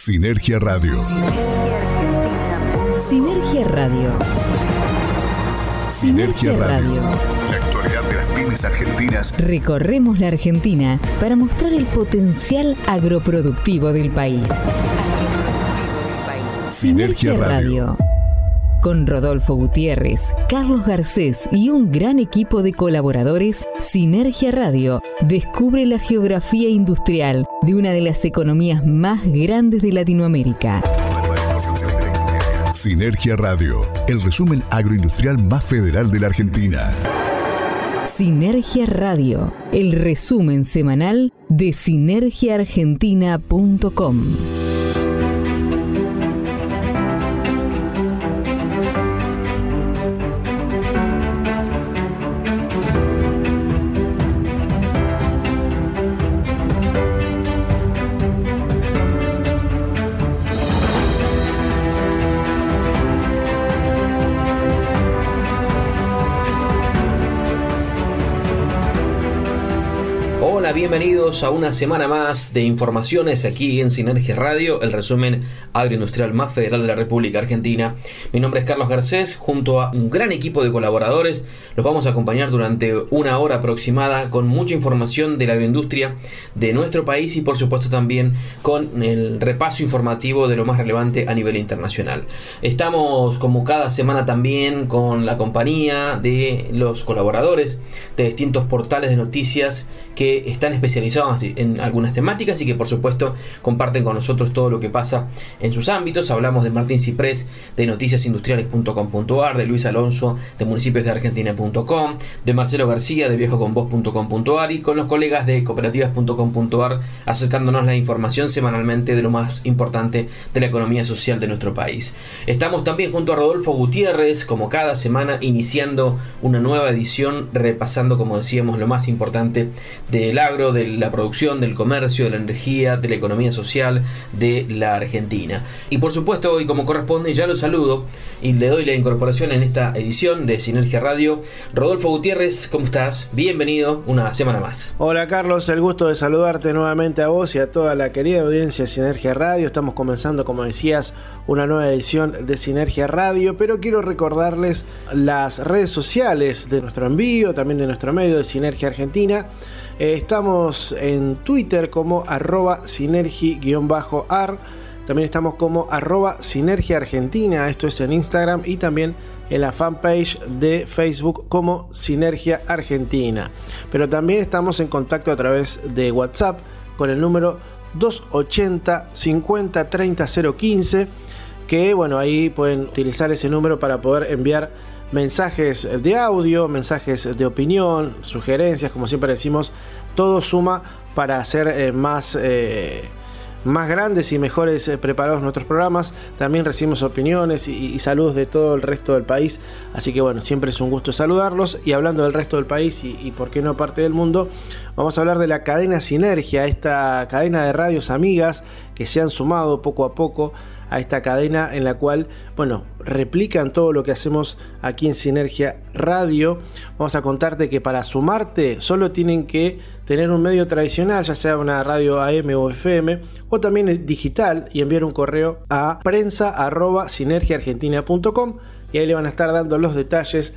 Sinergia Radio. Sinergia Radio. Sinergia Radio. La actualidad de las pymes argentinas. Recorremos la Argentina para mostrar el potencial agroproductivo del país. Sinergia Radio. Con Rodolfo Gutiérrez, Carlos Garcés y un gran equipo de colaboradores, Sinergia Radio descubre la geografía industrial de una de las economías más grandes de Latinoamérica. Sinergia Radio, el resumen agroindustrial más federal de la Argentina. Sinergia Radio, el resumen semanal de sinergiaargentina.com. bienvenido a una semana más de informaciones aquí en Sinergia Radio, el resumen agroindustrial más federal de la República Argentina. Mi nombre es Carlos Garcés, junto a un gran equipo de colaboradores, los vamos a acompañar durante una hora aproximada con mucha información de la agroindustria de nuestro país y por supuesto también con el repaso informativo de lo más relevante a nivel internacional. Estamos como cada semana también con la compañía de los colaboradores de distintos portales de noticias que están especializados en algunas temáticas y que por supuesto comparten con nosotros todo lo que pasa en sus ámbitos. Hablamos de Martín Ciprés de noticiasindustriales.com.ar, de Luis Alonso de municipiosdeargentina.com, de Marcelo García de viejoconvoz.com.ar y con los colegas de cooperativas.com.ar acercándonos la información semanalmente de lo más importante de la economía social de nuestro país. Estamos también junto a Rodolfo Gutiérrez, como cada semana, iniciando una nueva edición, repasando, como decíamos, lo más importante del agro de la producción, del comercio, de la energía, de la economía social de la Argentina. Y por supuesto, hoy como corresponde, ya lo saludo y le doy la incorporación en esta edición de Sinergia Radio. Rodolfo Gutiérrez, ¿cómo estás? Bienvenido una semana más. Hola Carlos, el gusto de saludarte nuevamente a vos y a toda la querida audiencia de Sinergia Radio. Estamos comenzando, como decías, una nueva edición de Sinergia Radio, pero quiero recordarles las redes sociales de nuestro envío, también de nuestro medio de Sinergia Argentina. Eh, estamos en Twitter como arroba sinergi-ar. También estamos como arroba sinergia argentina. Esto es en Instagram y también en la fanpage de Facebook como Sinergia Argentina. Pero también estamos en contacto a través de WhatsApp con el número 280 50 30 015 que bueno ahí pueden utilizar ese número para poder enviar mensajes de audio, mensajes de opinión, sugerencias, como siempre decimos, todo suma para hacer eh, más, eh, más grandes y mejores eh, preparados nuestros programas. También recibimos opiniones y, saludos de todo el resto del país. Así que bueno, siempre es un gusto saludarlos. Y hablando del resto del país y, y por qué no parte del mundo, vamos a hablar de la cadena Sinergia, esta cadena de radios amigas que se han sumado poco a poco a esta cadena en la cual, bueno, replican todo lo que hacemos aquí en Sinergia Radio. Vamos a contarte que para sumarte solo tienen que tener un medio tradicional, ya sea una radio AM o FM, o también digital, y enviar un correo a prensa.sinergiaargentina.com y ahí le van a estar dando los detalles.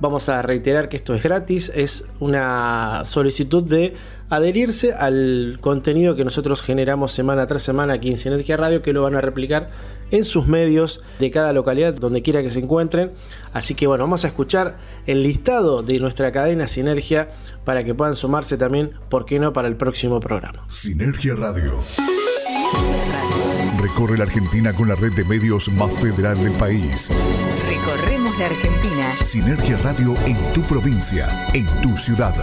Vamos a reiterar que esto es gratis, es una solicitud de adherirse al contenido que nosotros generamos semana tras semana aquí en Sinergia Radio, que lo van a replicar en sus medios de cada localidad, donde quiera que se encuentren. Así que bueno, vamos a escuchar el listado de nuestra cadena Sinergia para que puedan sumarse también, ¿por qué no?, para el próximo programa. Sinergia Radio. Recorre la Argentina con la red de medios más federal del país. Recorremos la Argentina. Sinergia Radio en tu provincia, en tu ciudad.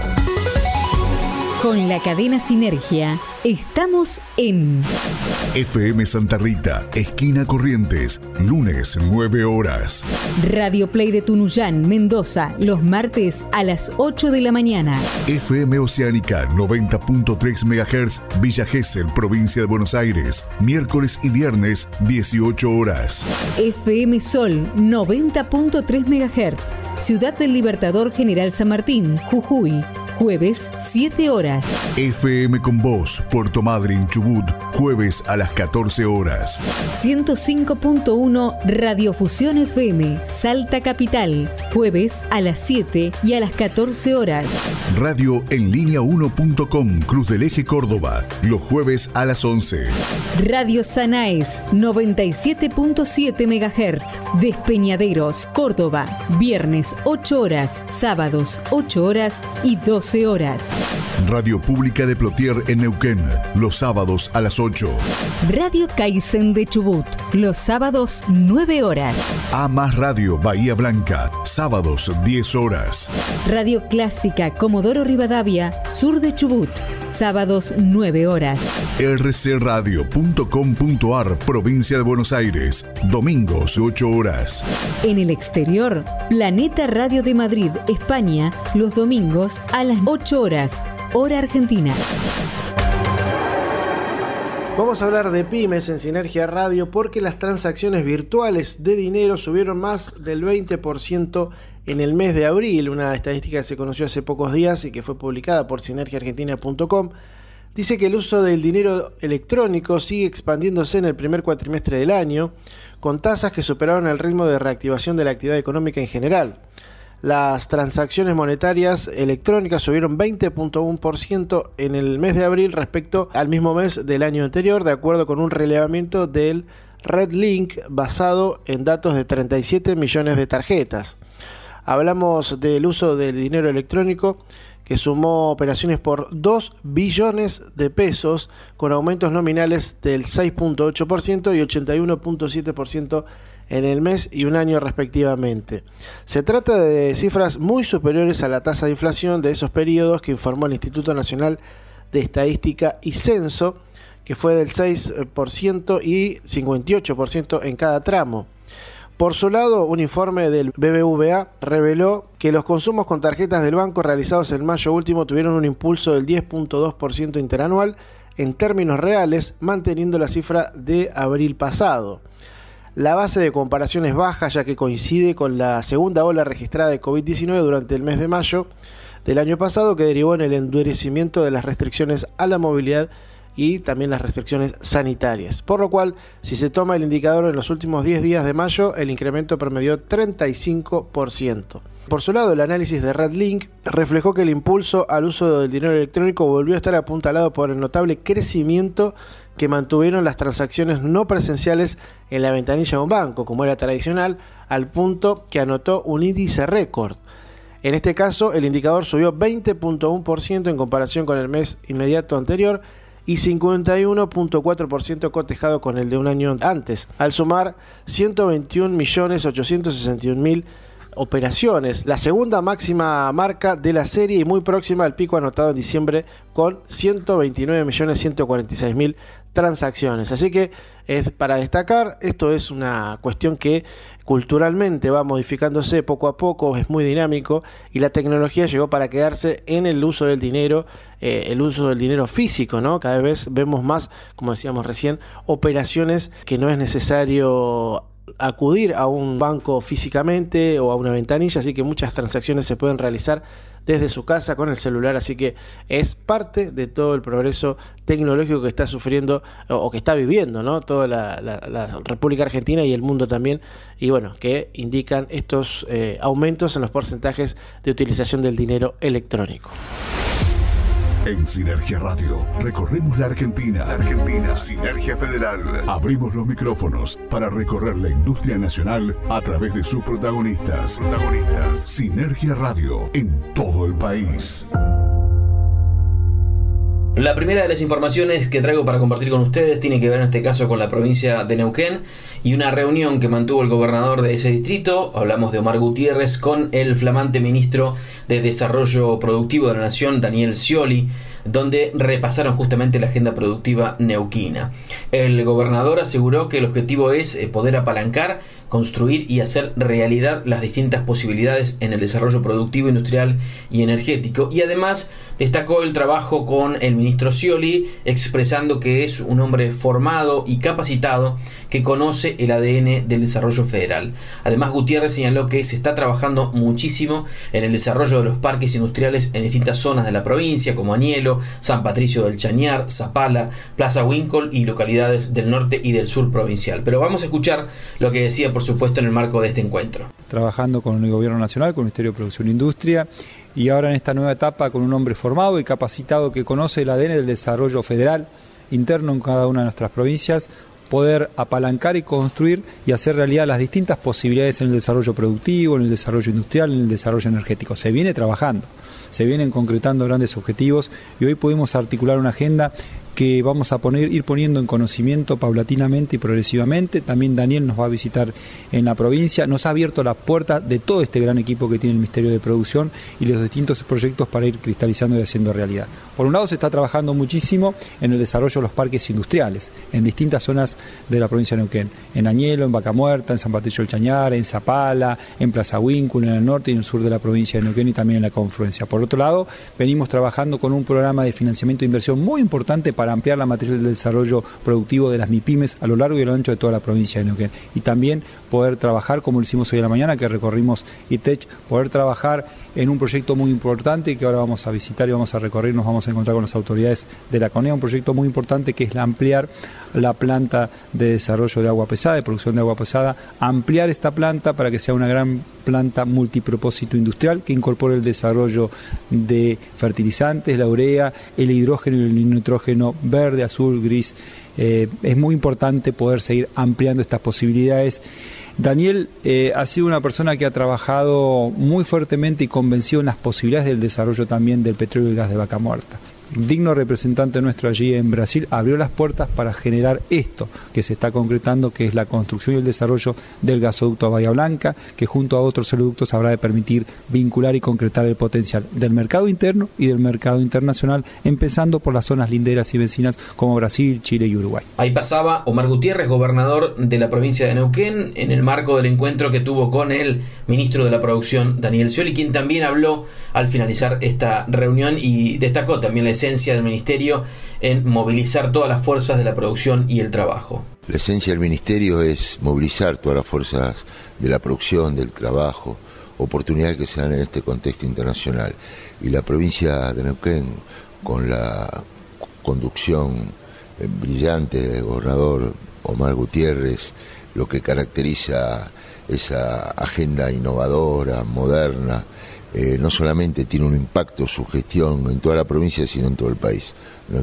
Con la cadena Sinergia estamos en FM Santa Rita, esquina Corrientes, lunes 9 horas. Radio Play de Tunuyán, Mendoza, los martes a las 8 de la mañana. FM Oceánica 90.3 MHz, Villa Gesell, provincia de Buenos Aires, miércoles y viernes 18 horas. FM Sol 90.3 MHz, Ciudad del Libertador General San Martín, Jujuy jueves 7 horas. FM con Voz, Puerto Madryn, Chubut, jueves a las 14 horas. 105.1 Radiofusión FM, Salta Capital, jueves a las 7 y a las 14 horas. Radio en línea 1.com, Cruz del Eje Córdoba, los jueves a las 11. Radio Sanaes, 97.7 MHz, Despeñaderos, Córdoba, viernes 8 horas, sábados 8 horas y 12 horas. Radio Pública de Plotier en Neuquén, los sábados a las 8. Radio Kaizen de Chubut, los sábados 9 horas. A más Radio Bahía Blanca, sábados 10 horas. Radio Clásica Comodoro Rivadavia, sur de Chubut, sábados 9 horas. rcradio.com.ar, provincia de Buenos Aires, domingos 8 horas. En el exterior, Planeta Radio de Madrid, España, los domingos a las 8 horas, hora argentina. Vamos a hablar de pymes en Sinergia Radio porque las transacciones virtuales de dinero subieron más del 20% en el mes de abril, una estadística que se conoció hace pocos días y que fue publicada por sinergiaargentina.com. Dice que el uso del dinero electrónico sigue expandiéndose en el primer cuatrimestre del año, con tasas que superaron el ritmo de reactivación de la actividad económica en general. Las transacciones monetarias electrónicas subieron 20.1% en el mes de abril respecto al mismo mes del año anterior, de acuerdo con un relevamiento del Red Link basado en datos de 37 millones de tarjetas. Hablamos del uso del dinero electrónico que sumó operaciones por 2 billones de pesos con aumentos nominales del 6.8% y 81.7% en el mes y un año respectivamente. Se trata de cifras muy superiores a la tasa de inflación de esos periodos que informó el Instituto Nacional de Estadística y Censo, que fue del 6% y 58% en cada tramo. Por su lado, un informe del BBVA reveló que los consumos con tarjetas del banco realizados en mayo último tuvieron un impulso del 10.2% interanual en términos reales, manteniendo la cifra de abril pasado. La base de comparación es baja ya que coincide con la segunda ola registrada de COVID-19 durante el mes de mayo del año pasado que derivó en el endurecimiento de las restricciones a la movilidad y también las restricciones sanitarias. Por lo cual, si se toma el indicador en los últimos 10 días de mayo, el incremento promedió 35%. Por su lado, el análisis de RedLink reflejó que el impulso al uso del dinero electrónico volvió a estar apuntalado por el notable crecimiento que mantuvieron las transacciones no presenciales en la ventanilla de un banco, como era tradicional, al punto que anotó un índice récord. En este caso, el indicador subió 20.1% en comparación con el mes inmediato anterior y 51.4% cotejado con el de un año antes, al sumar 121.861.000 operaciones, la segunda máxima marca de la serie y muy próxima al pico anotado en diciembre con 129.146.000 transacciones. Así que es para destacar, esto es una cuestión que culturalmente va modificándose poco a poco, es muy dinámico y la tecnología llegó para quedarse en el uso del dinero, eh, el uso del dinero físico, ¿no? Cada vez vemos más, como decíamos recién, operaciones que no es necesario acudir a un banco físicamente o a una ventanilla, así que muchas transacciones se pueden realizar desde su casa con el celular, así que es parte de todo el progreso tecnológico que está sufriendo o que está viviendo ¿no? toda la, República Argentina y el mundo también, y bueno, que indican estos eh, aumentos en los porcentajes de utilización del dinero electrónico. En Sinergia Radio recorremos la Argentina. Argentina. Sinergia Federal. Abrimos los micrófonos para recorrer la industria nacional a través de sus protagonistas. Protagonistas. Sinergia Radio en todo el país. La primera de las informaciones que traigo para compartir con ustedes tiene que ver en este caso con la provincia de Neuquén y una reunión que mantuvo el gobernador de ese distrito, hablamos de Omar Gutiérrez, con el flamante ministro de Desarrollo Productivo de la Nación, Daniel Scioli. Donde repasaron justamente la agenda productiva neuquina. El gobernador aseguró que el objetivo es eh, poder apalancar, construir y hacer realidad las distintas posibilidades en el desarrollo productivo, industrial y energético. Y además destacó el trabajo con el ministro Scioli, expresando que es un hombre formado y capacitado que conoce el ADN del desarrollo federal. Además, Gutiérrez señaló que se está trabajando muchísimo en el desarrollo de los parques industriales en distintas zonas de la provincia, como Añelo, San Patricio del Chañar, Zapala, Plaza Winkle y localidades del norte y del sur provincial. Pero vamos a escuchar lo que decía, por supuesto, en el marco de este encuentro. Trabajando con el Gobierno Nacional, con el Ministerio de Producción e Industria, y ahora en esta nueva etapa con un hombre formado y capacitado que conoce el ADN del desarrollo federal interno en cada una de nuestras provincias, poder apalancar y construir y hacer realidad las distintas posibilidades en el desarrollo productivo, en el desarrollo industrial, en el desarrollo energético. Se viene trabajando, se vienen concretando grandes objetivos y hoy pudimos articular una agenda que vamos a poner, ir poniendo en conocimiento paulatinamente y progresivamente. También Daniel nos va a visitar en la provincia. Nos ha abierto la puerta de todo este gran equipo que tiene el Ministerio de Producción y los distintos proyectos para ir cristalizando y haciendo realidad. Por un lado se está trabajando muchísimo en el desarrollo de los parques industriales en distintas zonas de la provincia de Neuquén. En Añelo, en Vaca Muerta, en San Patricio del Chañar, en Zapala, en Plaza Huíncula, en el norte y en el sur de la provincia de Neuquén y también en la confluencia. Por otro lado, venimos trabajando con un programa de financiamiento de inversión muy importante para ampliar la matriz del desarrollo productivo de las MIPIMES a lo largo y a lo ancho de toda la provincia de Neuquén. Y también poder trabajar, como lo hicimos hoy a la mañana, que recorrimos ITECH, poder trabajar en un proyecto muy importante que ahora vamos a visitar y vamos a recorrer, nos vamos a encontrar con las autoridades de la CONEA, un proyecto muy importante que es la ampliar la planta de desarrollo de agua pesada, de producción de agua pesada, ampliar esta planta para que sea una gran planta multipropósito industrial que incorpore el desarrollo de fertilizantes, la urea, el hidrógeno y el nitrógeno verde, azul, gris. Eh, es muy importante poder seguir ampliando estas posibilidades. Daniel eh, ha sido una persona que ha trabajado muy fuertemente y convencido en las posibilidades del desarrollo también del petróleo y gas de vaca muerta digno representante nuestro allí en Brasil, abrió las puertas para generar esto que se está concretando, que es la construcción y el desarrollo del gasoducto a Bahía Blanca, que junto a otros oleoductos habrá de permitir vincular y concretar el potencial del mercado interno y del mercado internacional, empezando por las zonas linderas y vecinas como Brasil, Chile y Uruguay. Ahí pasaba Omar Gutiérrez, gobernador de la provincia de Neuquén, en el marco del encuentro que tuvo con el ministro de la Producción, Daniel Scioli, quien también habló al finalizar esta reunión y destacó también la esencia del ministerio en movilizar todas las fuerzas de la producción y el trabajo. La esencia del ministerio es movilizar todas las fuerzas de la producción, del trabajo, oportunidades que se dan en este contexto internacional. Y la provincia de Neuquén, con la conducción eh, brillante del gobernador Omar Gutiérrez, lo que caracteriza esa agenda innovadora, moderna, eh, no solamente tiene un impacto su gestión en toda la provincia, sino en todo el país.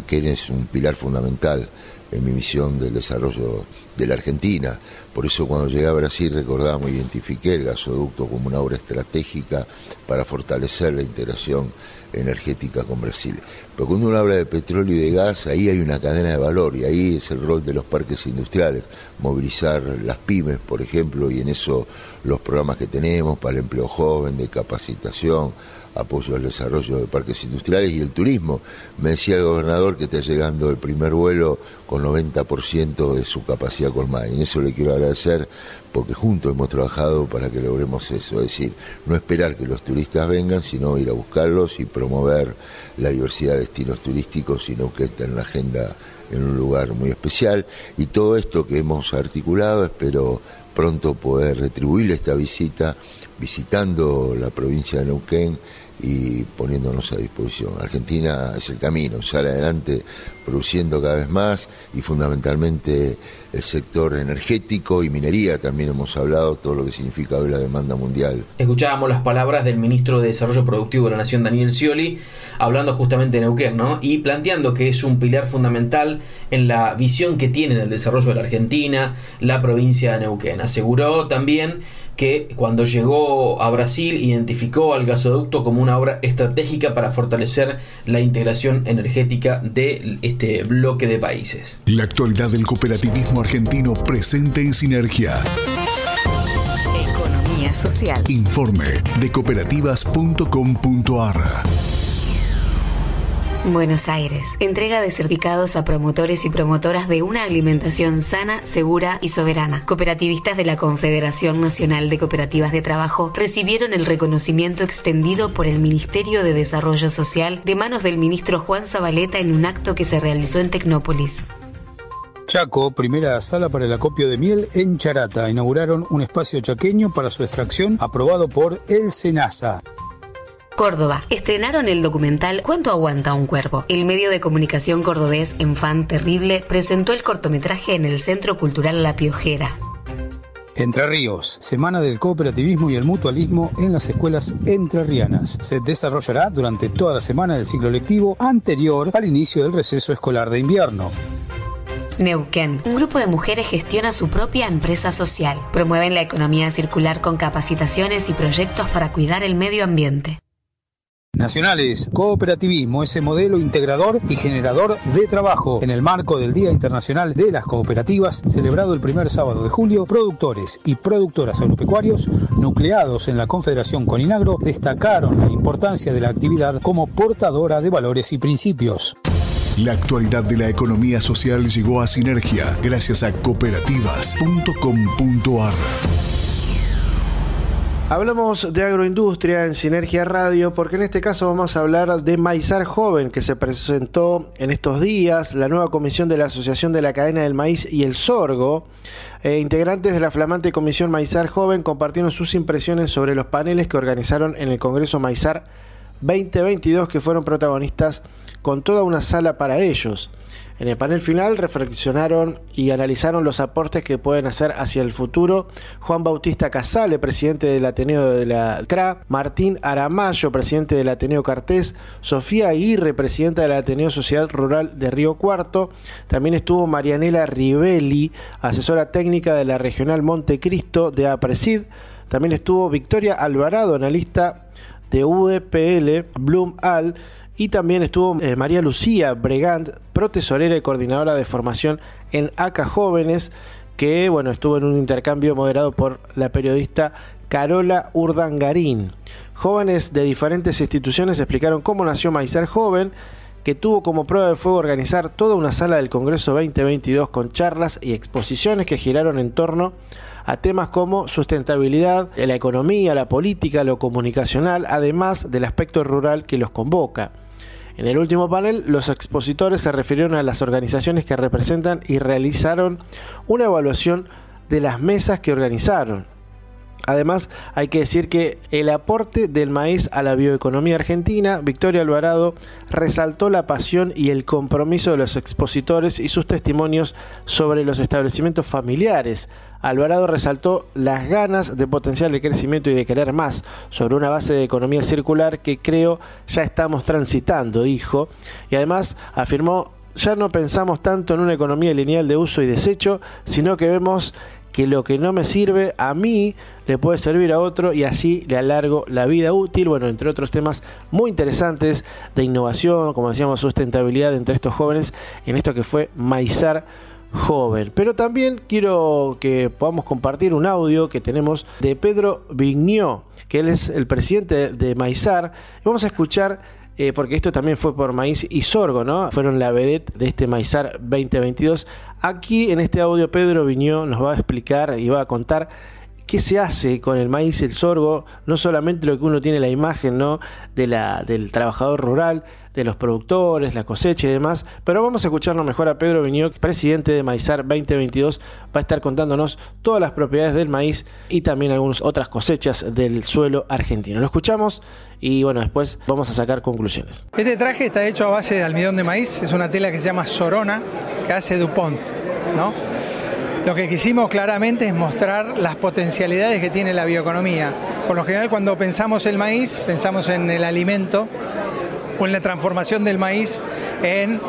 que es un pilar fundamental en mi misión del desarrollo de la Argentina. Por eso cuando llegué a Brasil recordamos, identifiqué el gasoducto como una obra estratégica para fortalecer la integración energética con Brasil. Pero cuando uno habla de petróleo y de gas, ahí hay una cadena de valor y ahí es el rol de los parques industriales, movilizar las pymes, por ejemplo, y en eso los programas que tenemos para el empleo joven, de capacitación, apoyo al desarrollo de parques industriales y el turismo. Me decía el gobernador que está llegando el primer vuelo con 90% de su capacidad colmada. Y en eso le quiero agradecer porque juntos hemos trabajado para que logremos eso. Es decir, no esperar que los turistas vengan, sino ir a buscarlos y promover la diversidad de destinos turísticos, sino que estén en la agenda en un lugar muy especial. Y todo esto que hemos articulado, espero pronto poder retribuirle esta visita visitando la provincia de Neuquén y poniéndonos a disposición. Argentina es el camino, sale adelante produciendo cada vez más y fundamentalmente el sector energético y minería también hemos hablado, todo lo que significa hoy la demanda mundial. Escuchábamos las palabras del ministro de Desarrollo Productivo de la Nación, Daniel Scioli, hablando justamente de Neuquén, ¿no? Y planteando que es un pilar fundamental en la visión que tiene del desarrollo de la Argentina, la provincia de Neuquén. Aseguró también que cuando llegó a Brasil identificó al gasoducto como una obra estratégica para fortalecer la integración energética de este bloque de países. La actualidad del cooperativismo argentino presente en sinergia. Economía social. Informe de cooperativas.com.ar. Buenos Aires. Entrega de certificados a promotores y promotoras de una alimentación sana, segura y soberana. Cooperativistas de la Confederación Nacional de Cooperativas de Trabajo recibieron el reconocimiento extendido por el Ministerio de Desarrollo Social de manos del ministro Juan Zabaleta en un acto que se realizó en Tecnópolis. Chaco, primera sala para el acopio de miel en Charata. Inauguraron un espacio chaqueño para su extracción aprobado por el SENASA. Córdoba. Estrenaron el documental ¿Cuánto aguanta un cuervo? El medio de comunicación cordobés Enfant Terrible presentó el cortometraje en el Centro Cultural La Piojera. Entre Ríos, Semana del Cooperativismo y el Mutualismo en las escuelas entrerrianas. Se desarrollará durante toda la semana del ciclo lectivo anterior al inicio del receso escolar de invierno. Neuquén. Un grupo de mujeres gestiona su propia empresa social. Promueven la economía circular con capacitaciones y proyectos para cuidar el medio ambiente. Nacionales, cooperativismo, ese modelo integrador y generador de trabajo. En el marco del Día Internacional de las Cooperativas, celebrado el primer sábado de julio, productores y productoras agropecuarios nucleados en la Confederación Coninagro destacaron la importancia de la actividad como portadora de valores y principios. La actualidad de la economía social llegó a Sinergia gracias a cooperativas.com.ar. Hablamos de agroindustria en Sinergia Radio porque en este caso vamos a hablar de Maizar Joven que se presentó en estos días, la nueva comisión de la Asociación de la Cadena del Maíz y el Sorgo. Eh, integrantes de la flamante comisión Maizar Joven compartieron sus impresiones sobre los paneles que organizaron en el Congreso Maizar 2022 que fueron protagonistas con toda una sala para ellos. En el panel final reflexionaron y analizaron los aportes que pueden hacer hacia el futuro. Juan Bautista Casale, presidente del Ateneo de la CRA, Martín Aramayo, presidente del Ateneo Cartés, Sofía Aguirre, presidenta del Ateneo Sociedad Rural de Río Cuarto, también estuvo Marianela Rivelli, asesora técnica de la Regional Montecristo de APRESID, también estuvo Victoria Alvarado, analista de UEPL, Bloom Al, y también estuvo eh, María Lucía Bregant, protesorera y coordinadora de formación en ACA Jóvenes, que bueno, estuvo en un intercambio moderado por la periodista Carola Urdangarín. Jóvenes de diferentes instituciones explicaron cómo nació Maizar Joven, que tuvo como prueba de fuego organizar toda una sala del Congreso 2022 con charlas y exposiciones que giraron en torno a temas como sustentabilidad, la economía, la política, lo comunicacional, además del aspecto rural que los convoca. En el último panel, los expositores se refirieron a las organizaciones que representan y realizaron una evaluación de las mesas que organizaron. Además, hay que decir que el aporte del maíz a la bioeconomía argentina, Victoria Alvarado resaltó la pasión y el compromiso de los expositores y sus testimonios sobre los establecimientos familiares, Alvarado resaltó las ganas de potenciar el crecimiento y de querer más sobre una base de economía circular que creo ya estamos transitando, dijo, y además afirmó, ya no pensamos tanto en una economía lineal de uso y desecho, sino que vemos que lo que no me sirve a mí le puede servir a otro y así le alargo la vida útil, bueno, entre otros temas muy interesantes de innovación, como decíamos, sustentabilidad entre estos jóvenes, en esto que fue Maizar joven. Pero también quiero que podamos compartir un audio que tenemos de Pedro Vignó, que él es el presidente de Maizar. Vamos a escuchar, eh, porque esto también fue por maíz y sorgo, ¿no? Fueron la vedette de este Maizar 2022. Aquí en este audio Pedro Vignó nos va a explicar y va a contar qué se hace con el maíz y el sorgo, no solamente lo que uno tiene la imagen ¿no? de la, del trabajador rural, de los productores, la cosecha y demás, pero vamos a escucharlo mejor a Pedro Viñó, presidente de Maizar 2022, va a estar contándonos todas las propiedades del maíz y también algunas otras cosechas del suelo argentino. Lo escuchamos y bueno, después vamos a sacar conclusiones. Este traje está hecho a base de almidón de maíz, es una tela que se llama Sorona, que hace DuPont, ¿no? Lo que quisimos claramente es mostrar las potencialidades que tiene la bioeconomía. Por lo general cuando pensamos el maíz, pensamos en el alimento o en la transformación del maíz en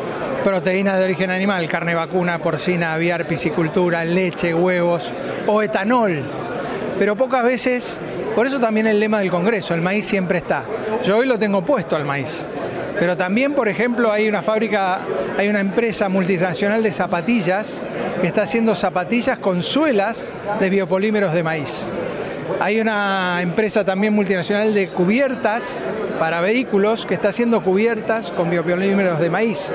proteínas de origen animal, carne vacuna, porcina, aviar, piscicultura, leche, huevos o etanol. Pero pocas veces, por eso también el lema del Congreso, el maíz siempre está. Yo hoy lo tengo puesto al maíz. Pero también, por ejemplo, hay una fábrica, hay una empresa multinacional de zapatillas que está haciendo zapatillas con suelas de biopolímeros de maíz. Hay una empresa también multinacional de cubiertas para vehículos que está haciendo cubiertas con biopolímeros de maíz.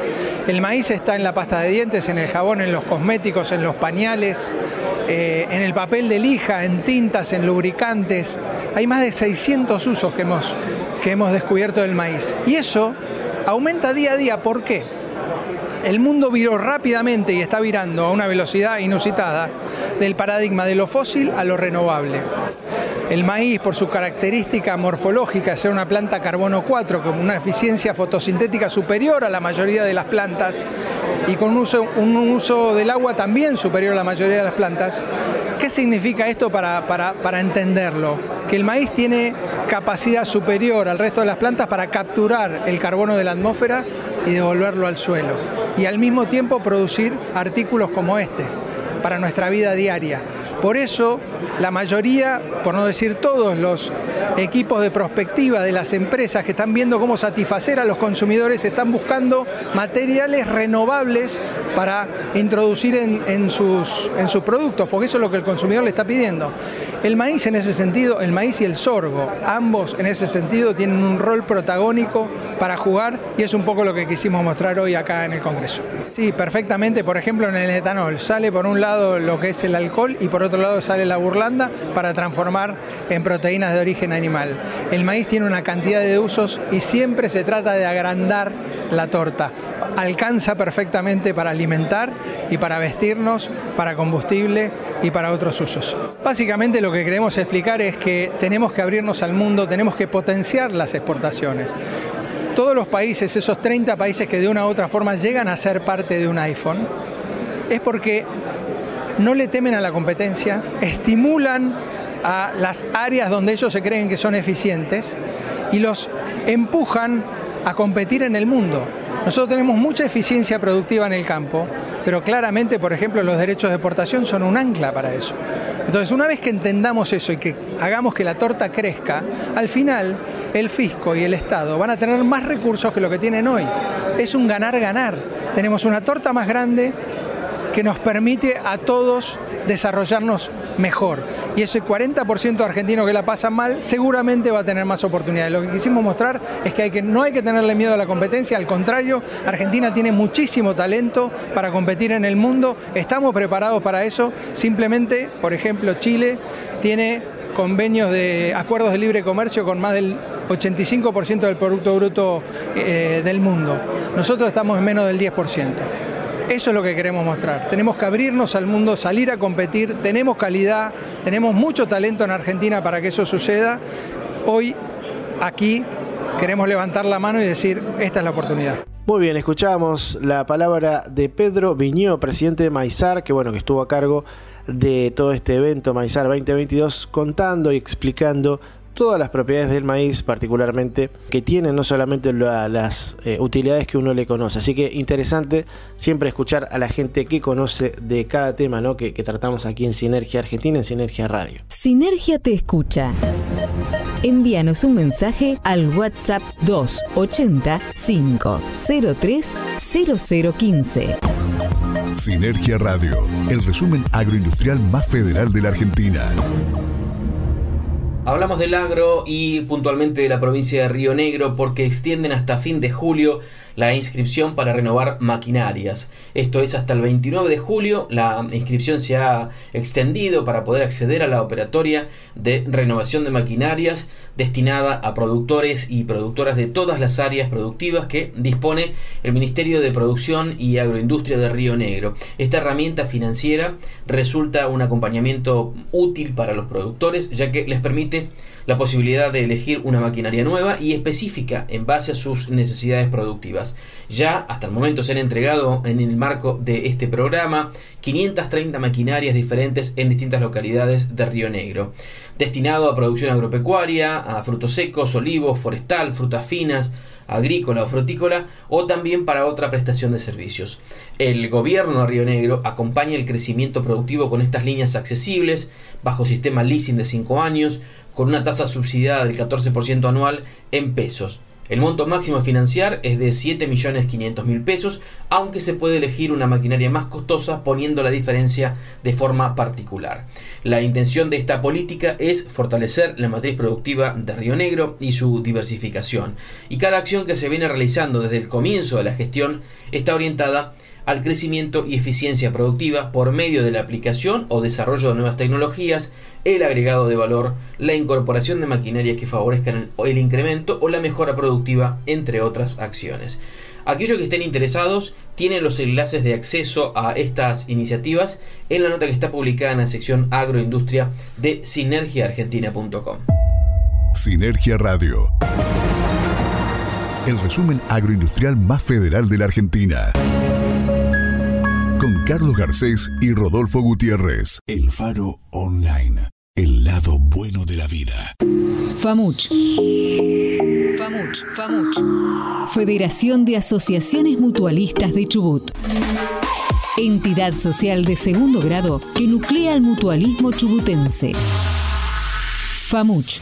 El maíz está en la pasta de dientes, en el jabón, en los cosméticos, en los pañales, eh, en el papel de lija, en tintas, en lubricantes. Hay más de 600 usos que hemos, que hemos descubierto del maíz. Y eso aumenta día a día. ¿Por qué? El mundo viró rápidamente y está virando a una velocidad inusitada del paradigma de lo fósil a lo renovable. El maíz, por su característica morfológica, ser una planta carbono 4 con una eficiencia fotosintética superior a la mayoría de las plantas y con un uso, del agua también superior a la mayoría de las plantas, ¿qué significa esto para, para entenderlo? Que el maíz tiene capacidad superior al resto de las plantas para capturar el carbono de la atmósfera y devolverlo al suelo. Y al mismo tiempo producir artículos como este para nuestra vida diaria. Por eso, la mayoría, por no decir todos los equipos de prospectiva de las empresas que están viendo cómo satisfacer a los consumidores están buscando materiales renovables para introducir en, sus, en sus productos, porque eso es lo que el consumidor le está pidiendo. El maíz en ese sentido, el maíz y el sorgo, ambos en ese sentido tienen un rol protagónico para jugar y es un poco lo que quisimos mostrar hoy acá en el Congreso. Sí, perfectamente, por ejemplo en el etanol sale por un lado lo que es el alcohol y por otro lado sale la burlanda para transformar en proteínas de origen animal. El maíz tiene una cantidad de usos y siempre se trata de agrandar la torta. Alcanza perfectamente para alimentar y para vestirnos, para combustible y para otros usos. Básicamente lo que queremos explicar es que tenemos que abrirnos al mundo, tenemos que potenciar las exportaciones. Todos los países, esos 30 países que de una u otra forma llegan a ser parte de un iPhone, es porque no le temen a la competencia, estimulan a las áreas donde ellos se creen que son eficientes y los empujan a competir en el mundo. Nosotros tenemos mucha eficiencia productiva en el campo, pero claramente, por ejemplo, los derechos de exportación son un ancla para eso. Entonces, una vez que entendamos eso y que hagamos que la torta crezca, al final el fisco y el Estado van a tener más recursos que lo que tienen hoy. Es un ganar-ganar. Tenemos una torta más grande que nos permite a todos desarrollarnos mejor. Y ese 40% argentino que la pasa mal seguramente va a tener más oportunidades. Lo que quisimos mostrar es que, no hay que tenerle miedo a la competencia, al contrario, Argentina tiene muchísimo talento para competir en el mundo, estamos preparados para eso, simplemente, por ejemplo, Chile tiene convenios de acuerdos de libre comercio con más del 85% del Producto Bruto eh, del mundo. Nosotros estamos en menos del 10%. Eso es lo que queremos mostrar. Tenemos que abrirnos al mundo, salir a competir, tenemos calidad, tenemos mucho talento en Argentina para que eso suceda. Hoy, aquí, queremos levantar la mano y decir, esta es la oportunidad. Muy bien, escuchamos la palabra de Pedro Viñó, presidente de Maizar, que bueno, que estuvo a cargo de todo este evento Maizar 2022, contando y explicando todas las propiedades del maíz, particularmente, que tienen no solamente las eh, utilidades que uno le conoce. Así que interesante siempre escuchar a la gente que conoce de cada tema ¿no? que, que tratamos aquí en Sinergia Argentina, en Sinergia Radio. Sinergia te escucha. Envíanos un mensaje al WhatsApp 280 503 0015. Sinergia Radio, el resumen agroindustrial más federal de la Argentina. Hablamos del agro y puntualmente de la provincia de Río Negro porque extienden hasta fin de julio la inscripción para renovar maquinarias. Esto es hasta el 29 de julio. La inscripción se ha extendido para poder acceder a la operatoria de renovación de maquinarias destinada a productores y productoras de todas las áreas productivas que dispone el Ministerio de Producción y Agroindustria de Río Negro. Esta herramienta financiera resulta un acompañamiento útil para los productores ya que les permite la posibilidad de elegir una maquinaria nueva y específica en base a sus necesidades productivas. Ya hasta el momento se han entregado en el marco de este programa 530 maquinarias diferentes en distintas localidades de Río Negro, destinado a producción agropecuaria, a frutos secos, olivos, forestal, frutas finas, agrícola o frutícola o también para otra prestación de servicios. El gobierno de Río Negro acompaña el crecimiento productivo con estas líneas accesibles, bajo sistema leasing de 5 años, con una tasa subsidiada del 14% anual en pesos. El monto máximo a financiar es de 7.500.000 pesos, aunque se puede elegir una maquinaria más costosa poniendo la diferencia de forma particular. La intención de esta política es fortalecer la matriz productiva de Río Negro y su diversificación, y cada acción que se viene realizando desde el comienzo de la gestión está orientada al crecimiento y eficiencia productiva por medio de la aplicación o desarrollo de nuevas tecnologías, el agregado de valor, la incorporación de maquinarias que favorezcan el, incremento o la mejora productiva, entre otras acciones. Aquellos que estén interesados tienen los enlaces de acceso a estas iniciativas en la nota que está publicada en la sección agroindustria de sinergiaargentina.com. Sinergia Radio. El resumen agroindustrial más federal de la Argentina con Carlos Garcés y Rodolfo Gutiérrez. El Faro Online. El lado bueno de la vida. FAMUCH. FAMUCH. FAMUCH. Federación de Asociaciones Mutualistas de Chubut. Entidad social de segundo grado que nuclea el mutualismo chubutense. FAMUCH.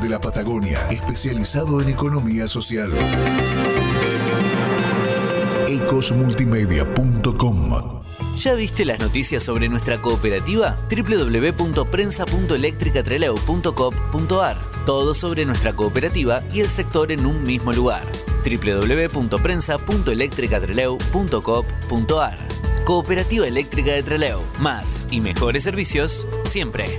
de la Patagonia, especializado en economía social. ecosmultimedia.com ¿Ya viste las noticias sobre nuestra cooperativa? www.prensa.electricatreleu.com.ar Todo sobre nuestra cooperativa y el sector en un mismo lugar. www.prensa.electricatreleu.com.ar Cooperativa Eléctrica de Treleu. Más y mejores servicios siempre.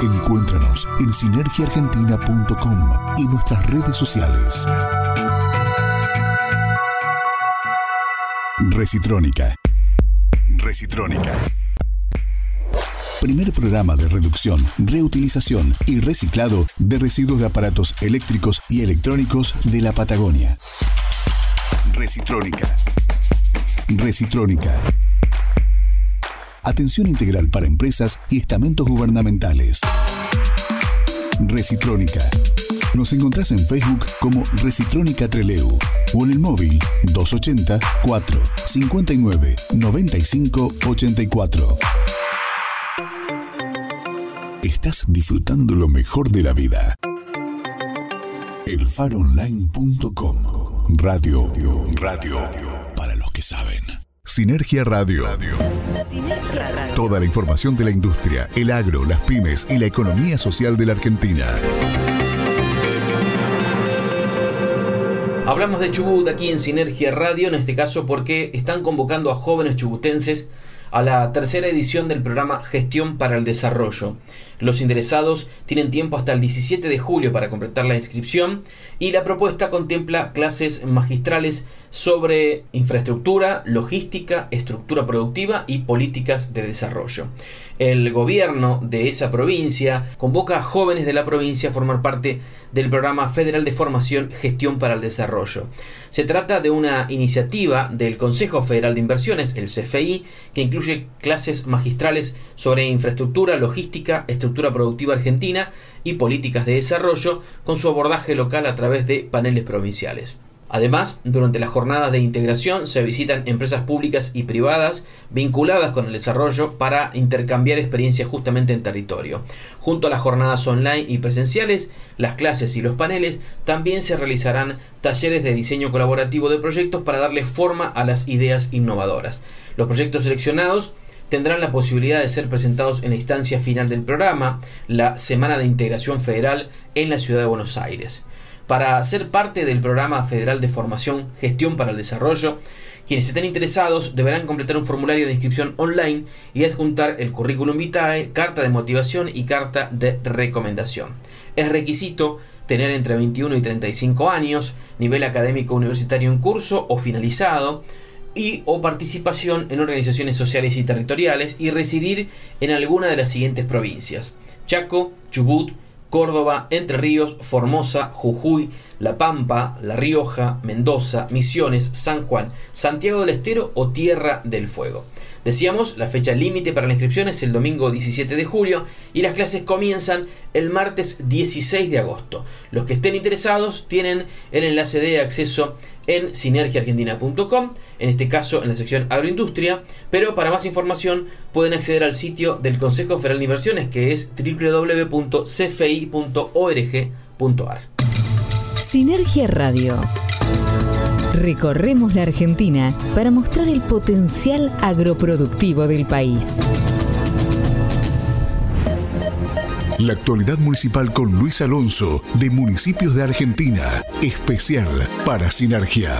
Encuéntranos en sinergiaargentina.com y nuestras redes sociales. Recitrónica. Recitrónica. Primer programa de reducción, reutilización y reciclado de residuos de aparatos eléctricos y electrónicos de la Patagonia. Recitrónica. Recitrónica Atención integral para empresas y estamentos gubernamentales. Recitrónica. Nos encontrás en Facebook como Recitrónica Treleu o en el móvil 280 4 59 95 84. Estás disfrutando lo mejor de la vida. Elfaronline.com Radio, radio para los que saben. Sinergia Radio. Sinergia Radio. Toda la información de la industria, el agro, las pymes y la economía social de la Argentina. Hablamos de Chubut aquí en Sinergia Radio, en este caso porque están convocando a jóvenes chubutenses a la tercera edición del programa Gestión para el Desarrollo. Los interesados tienen tiempo hasta el 17 de julio para completar la inscripción y la propuesta contempla clases magistrales sobre infraestructura, logística, estructura productiva y políticas de desarrollo. El gobierno de esa provincia convoca a jóvenes de la provincia a formar parte del programa federal de formación Gestión para el Desarrollo. Se trata de una iniciativa del Consejo Federal de Inversiones, el CFI, que incluye clases magistrales sobre infraestructura, logística, estructura productiva argentina y políticas de desarrollo con su abordaje local a través de paneles provinciales. Además, durante las jornadas de integración se visitan empresas públicas y privadas vinculadas con el desarrollo para intercambiar experiencias justamente en territorio. Junto a las jornadas online y presenciales, las clases y los paneles, también se realizarán talleres de diseño colaborativo de proyectos para darle forma a las ideas innovadoras. Los proyectos seleccionados tendrán la posibilidad de ser presentados en la instancia final del programa, la Semana de Integración Federal en la Ciudad de Buenos Aires. para ser parte del programa federal de formación Gestión para el Desarrollo. Quienes estén interesados deberán completar un formulario de inscripción online y adjuntar el currículum vitae, carta de motivación y carta de recomendación. Es requisito tener entre 21 y 35 años, nivel académico universitario en curso o finalizado, y o participación en organizaciones sociales y territoriales y residir en alguna de las siguientes provincias: Chaco, Chubut, Córdoba, Entre Ríos, Formosa, Jujuy, La Pampa, La Rioja, Mendoza, Misiones, San Juan, Santiago del Estero o Tierra del Fuego. Decíamos, la fecha límite para la inscripción es el domingo 17 de julio y las clases comienzan el martes 16 de agosto. Los que estén interesados tienen el enlace de acceso en sinergiaargentina.com, en este caso en la sección agroindustria, pero para más información pueden acceder al sitio del Consejo Federal de Inversiones que es www.cfi.org.ar. Sinergia Radio Recorremos la Argentina para mostrar el potencial agroproductivo del país. La actualidad municipal con Luis Alonso de Municipios de Argentina, especial para Sinergia.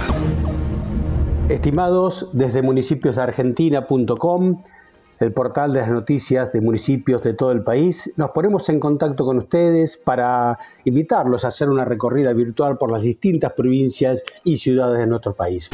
Estimados, desde municipiosdeargentina.com el portal de las noticias de municipios de todo el país, nos ponemos en contacto con ustedes para invitarlos a hacer una recorrida virtual por las distintas provincias y ciudades de nuestro país.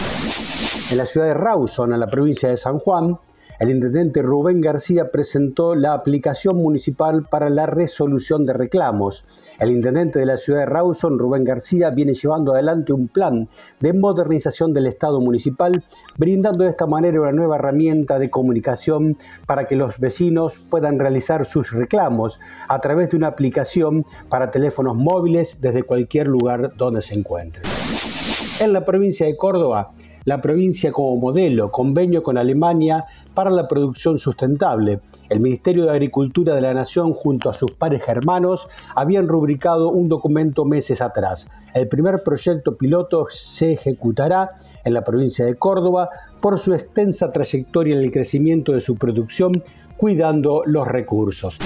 En la ciudad de Rawson, en la provincia de San Juan, el intendente Rubén García presentó la aplicación municipal para la resolución de reclamos. El intendente de la ciudad de Rawson, Rubén García, viene llevando adelante un plan de modernización del Estado municipal, brindando de esta manera una nueva herramienta de comunicación para que los vecinos puedan realizar sus reclamos a través de una aplicación para teléfonos móviles desde cualquier lugar donde se encuentren. En la provincia de Córdoba, la provincia como modelo, convenio con Alemania para la producción sustentable. El Ministerio de Agricultura de la Nación junto a sus pares germanos habían rubricado un documento meses atrás. El primer proyecto piloto se ejecutará en la provincia de Córdoba por su extensa trayectoria en el crecimiento de su producción, cuidando los recursos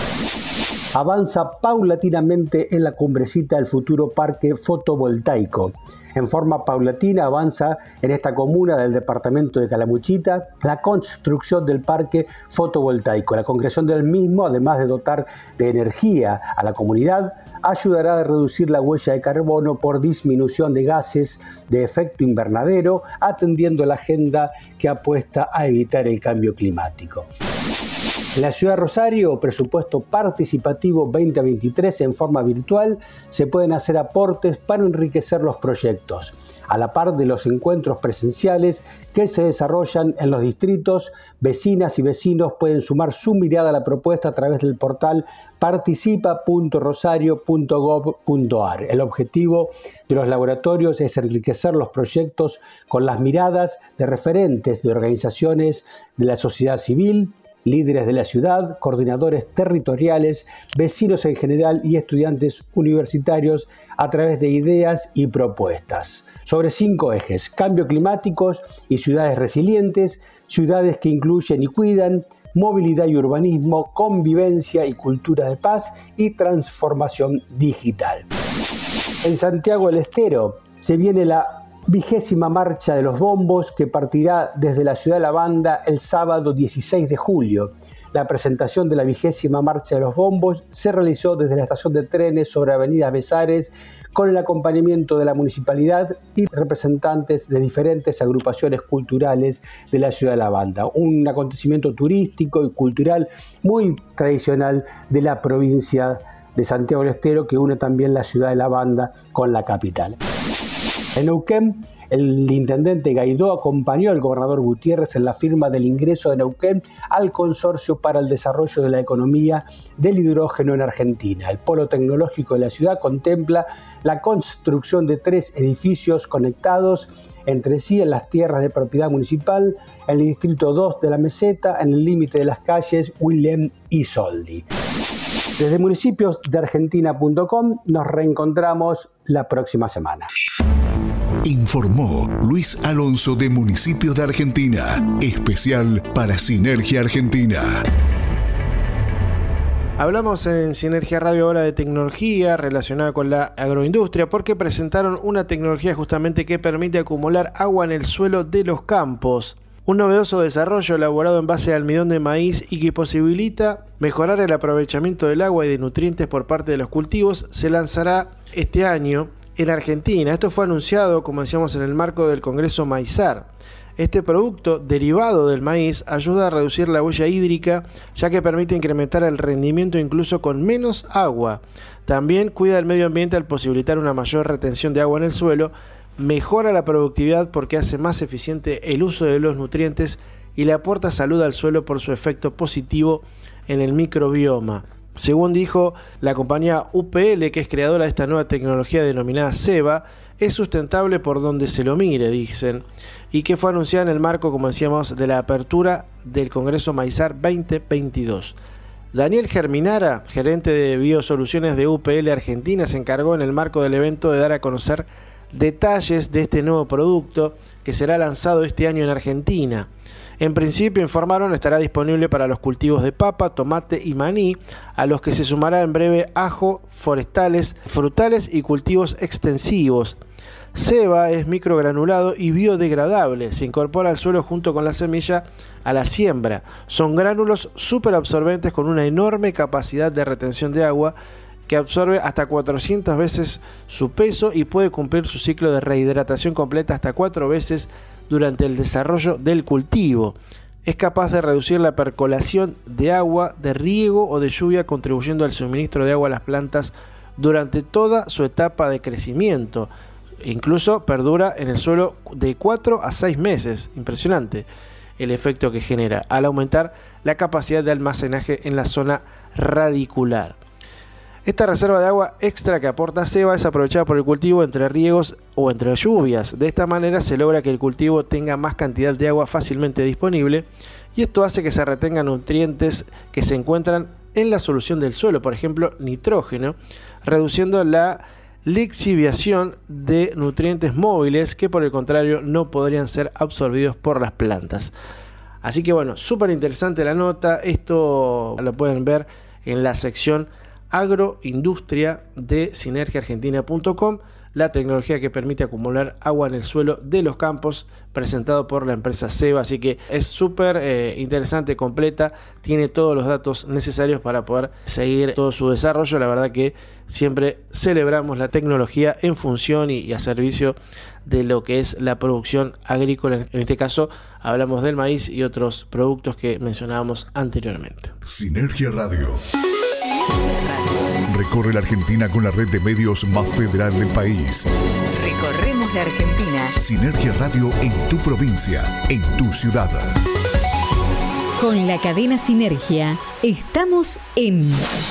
avanza paulatinamente en la cumbrecita del futuro parque fotovoltaico. En forma paulatina avanza en esta comuna del departamento de Calamuchita la construcción del parque fotovoltaico. La concreción del mismo, además de dotar de energía a la comunidad, ayudará a reducir la huella de carbono por disminución de gases de efecto invernadero, atendiendo la agenda que apuesta a evitar el cambio climático. La ciudad de Rosario, presupuesto participativo 2023 en forma virtual, se pueden hacer aportes para enriquecer los proyectos, a la par de los encuentros presenciales que se desarrollan en los distritos, vecinas y vecinos pueden sumar su mirada a la propuesta a través del portal participa.rosario.gov.ar. El objetivo de los laboratorios es enriquecer los proyectos con las miradas de referentes de organizaciones de la sociedad civil, líderes de la ciudad, coordinadores territoriales, vecinos en general y estudiantes universitarios a través de ideas y propuestas. Sobre cinco ejes, cambio climáticos y ciudades resilientes, ciudades que incluyen y cuidan, movilidad y urbanismo, convivencia y cultura de paz y transformación digital. En Santiago del Estero se viene la vigésima marcha de los bombos que partirá desde la ciudad de la banda el sábado 16 de julio. La presentación de la vigésima marcha de los bombos se realizó desde la estación de trenes sobre Avenida Besares con el acompañamiento de la municipalidad y representantes de diferentes agrupaciones culturales de la ciudad de la banda. Un acontecimiento turístico y cultural muy tradicional de la provincia de Santiago del Estero que une también la ciudad de la banda con la capital. En Neuquén, el intendente Gaidó acompañó al gobernador Gutiérrez en la firma del ingreso de Neuquén al Consorcio para el Desarrollo de la Economía del Hidrógeno en Argentina. El polo tecnológico de la ciudad contempla la construcción de tres edificios conectados entre sí en las tierras de propiedad municipal, en el distrito 2 de la meseta, en el límite de las calles William y Soldi. Desde municipios de argentina.com nos reencontramos la próxima semana. Informó Luis Alonso de Municipio de Argentina, especial para Sinergia Argentina. Hablamos en Sinergia Radio ahora de tecnología relacionada con la agroindustria porque presentaron una tecnología justamente que permite acumular agua en el suelo de los campos. Un novedoso desarrollo elaborado en base de almidón de maíz y que posibilita mejorar el aprovechamiento del agua y de nutrientes por parte de los cultivos se lanzará este año en Argentina. Esto fue anunciado, como decíamos, en el marco del Congreso Maizar. Este producto derivado del maíz ayuda a reducir la huella hídrica ya que permite incrementar el rendimiento incluso con menos agua. También cuida el medio ambiente al posibilitar una mayor retención de agua en el suelo, mejora la productividad porque hace más eficiente el uso de los nutrientes y le aporta salud al suelo por su efecto positivo en el microbioma. Según dijo la compañía UPL, que es creadora de esta nueva tecnología denominada SEBA, es sustentable por donde se lo mire, dicen, y que fue anunciada en el marco, como decíamos, de la apertura del Congreso Maizar 2022. Daniel Germinara, gerente de Biosoluciones de UPL Argentina, se encargó en el marco del evento de dar a conocer detalles de este nuevo producto que será lanzado este año en Argentina. En principio, informaron, estará disponible para los cultivos de papa, tomate y maní, a los que se sumará en breve ajo, forestales, frutales y cultivos extensivos. Ceba es microgranulado y biodegradable. Se incorpora al suelo junto con la semilla a la siembra. Son gránulos súper absorbentes con una enorme capacidad de retención de agua que absorbe hasta 400 veces su peso y puede cumplir su ciclo de rehidratación completa hasta 4 veces durante el desarrollo del cultivo. Es capaz de reducir la percolación de agua, de riego o de lluvia, contribuyendo al suministro de agua a las plantas durante toda su etapa de crecimiento. Incluso perdura en el suelo de 4 a 6 meses. Impresionante el efecto que genera al aumentar la capacidad de almacenaje en la zona radicular. Esta reserva de agua extra que aporta Seba es aprovechada por el cultivo entre riegos o entre lluvias. De esta manera se logra que el cultivo tenga más cantidad de agua fácilmente disponible y esto hace que se retengan nutrientes que se encuentran en la solución del suelo, por ejemplo nitrógeno, reduciendo la lixiviación de nutrientes móviles que por el contrario no podrían ser absorbidos por las plantas. Así que bueno, súper interesante la nota, esto lo pueden ver en la sección agroindustria de sinergiaargentina.com, la tecnología que permite acumular agua en el suelo de los campos, presentado por la empresa SEBA. Así que es súper eh, interesante, completa, tiene todos los datos necesarios para poder seguir todo su desarrollo. La verdad que siempre celebramos la tecnología en función y, a servicio de lo que es la producción agrícola. En este caso hablamos del maíz y otros productos que mencionábamos anteriormente. Sinergia Radio. Recorre la Argentina con la red de medios más federal del país. Recorremos la Argentina. Sinergia Radio en tu provincia, en tu ciudad. Con la cadena Sinergia estamos en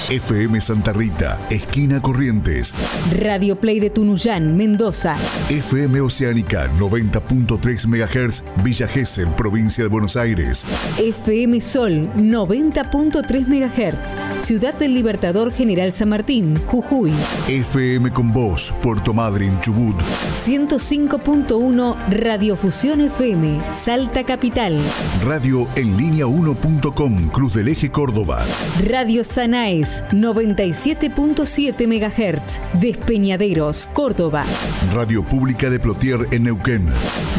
FM Santa Rita, esquina Corrientes. Radio Play de Tunuyán, Mendoza. FM Oceánica 90.3 MHz, Villa Gesell, provincia de Buenos Aires. FM Sol 90.3 MHz, Ciudad del Libertador General San Martín, Jujuy. FM con Voz, Puerto Madryn, Chubut. 105.1 Radiofusión FM, Salta Capital. Radio en línea 1.com, Cruz del Eje Córdoba. Radio Sanaes 97.7 MHz, Despeñaderos, Córdoba. Radio Pública de Plotier en Neuquén.